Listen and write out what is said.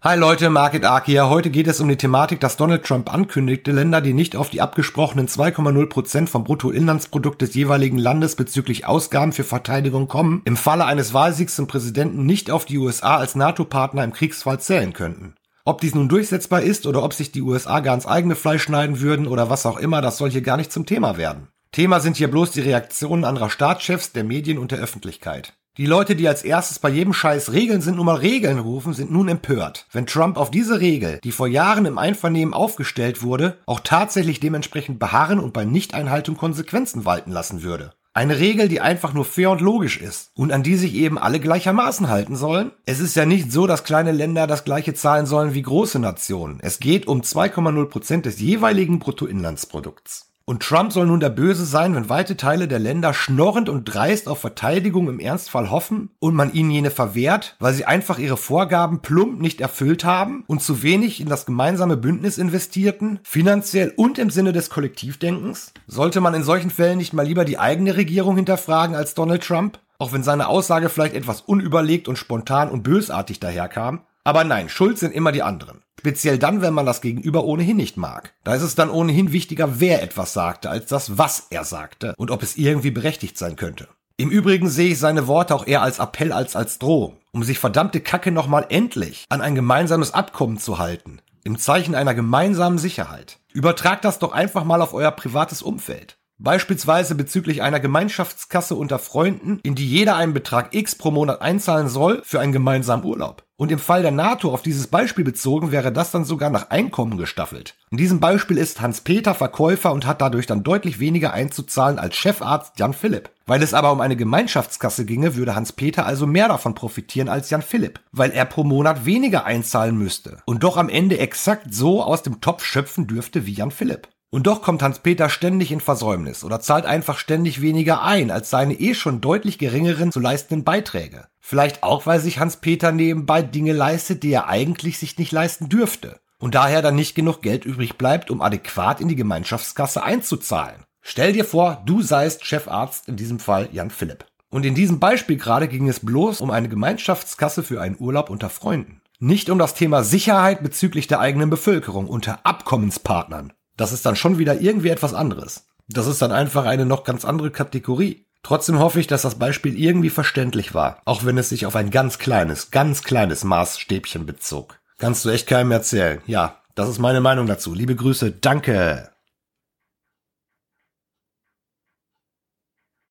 Hi Leute, Market Ark hier. Heute geht es um die Thematik, dass Donald Trump ankündigte, Länder, die nicht auf die abgesprochenen 2,0% vom Bruttoinlandsprodukt des jeweiligen Landes bezüglich Ausgaben für Verteidigung kommen, im Falle eines Wahlsiegs zum Präsidenten nicht auf die USA als NATO-Partner im Kriegsfall zählen könnten. Ob dies nun durchsetzbar ist oder ob sich die USA gar ins eigene Fleisch schneiden würden oder was auch immer, das soll hier gar nicht zum Thema werden. Thema sind hier bloß die Reaktionen anderer Staatschefs, der Medien und der Öffentlichkeit. Die Leute, die als erstes bei jedem Scheiß Regeln sind nun mal Regeln rufen, sind nun empört. Wenn Trump auf diese Regel, die vor Jahren im Einvernehmen aufgestellt wurde, auch tatsächlich dementsprechend beharren und bei Nichteinhaltung Konsequenzen walten lassen würde. Eine Regel, die einfach nur fair und logisch ist und an die sich eben alle gleichermaßen halten sollen. Es ist ja nicht so, dass kleine Länder das gleiche zahlen sollen wie große Nationen. Es geht um 2,0 Prozent des jeweiligen Bruttoinlandsprodukts. Und Trump soll nun der Böse sein, wenn weite Teile der Länder schnorrend und dreist auf Verteidigung im Ernstfall hoffen und man ihnen jene verwehrt, weil sie einfach ihre Vorgaben plump nicht erfüllt haben und zu wenig in das gemeinsame Bündnis investierten, finanziell und im Sinne des Kollektivdenkens? Sollte man in solchen Fällen nicht mal lieber die eigene Regierung hinterfragen als Donald Trump? Auch wenn seine Aussage vielleicht etwas unüberlegt und spontan und bösartig daherkam? Aber nein, schuld sind immer die anderen. Speziell dann, wenn man das Gegenüber ohnehin nicht mag. Da ist es dann ohnehin wichtiger, wer etwas sagte, als das, was er sagte und ob es irgendwie berechtigt sein könnte. Im Übrigen sehe ich seine Worte auch eher als Appell als als Drohung, um sich verdammte Kacke nochmal endlich an ein gemeinsames Abkommen zu halten, im Zeichen einer gemeinsamen Sicherheit. Übertragt das doch einfach mal auf euer privates Umfeld. Beispielsweise bezüglich einer Gemeinschaftskasse unter Freunden, in die jeder einen Betrag X pro Monat einzahlen soll für einen gemeinsamen Urlaub. Und im Fall der NATO auf dieses Beispiel bezogen wäre das dann sogar nach Einkommen gestaffelt. In diesem Beispiel ist Hans-Peter Verkäufer und hat dadurch dann deutlich weniger einzuzahlen als Chefarzt Jan Philipp. Weil es aber um eine Gemeinschaftskasse ginge, würde Hans-Peter also mehr davon profitieren als Jan Philipp, weil er pro Monat weniger einzahlen müsste und doch am Ende exakt so aus dem Topf schöpfen dürfte wie Jan Philipp. Und doch kommt Hans-Peter ständig in Versäumnis oder zahlt einfach ständig weniger ein als seine eh schon deutlich geringeren zu leistenden Beiträge. Vielleicht auch, weil sich Hans-Peter nebenbei Dinge leistet, die er eigentlich sich nicht leisten dürfte. Und daher dann nicht genug Geld übrig bleibt, um adäquat in die Gemeinschaftskasse einzuzahlen. Stell dir vor, du seist Chefarzt, in diesem Fall Jan Philipp. Und in diesem Beispiel gerade ging es bloß um eine Gemeinschaftskasse für einen Urlaub unter Freunden. Nicht um das Thema Sicherheit bezüglich der eigenen Bevölkerung unter Abkommenspartnern. Das ist dann schon wieder irgendwie etwas anderes. Das ist dann einfach eine noch ganz andere Kategorie. Trotzdem hoffe ich, dass das Beispiel irgendwie verständlich war, auch wenn es sich auf ein ganz kleines, ganz kleines Maßstäbchen bezog. Kannst du echt keinem erzählen. Ja, das ist meine Meinung dazu. Liebe Grüße, danke.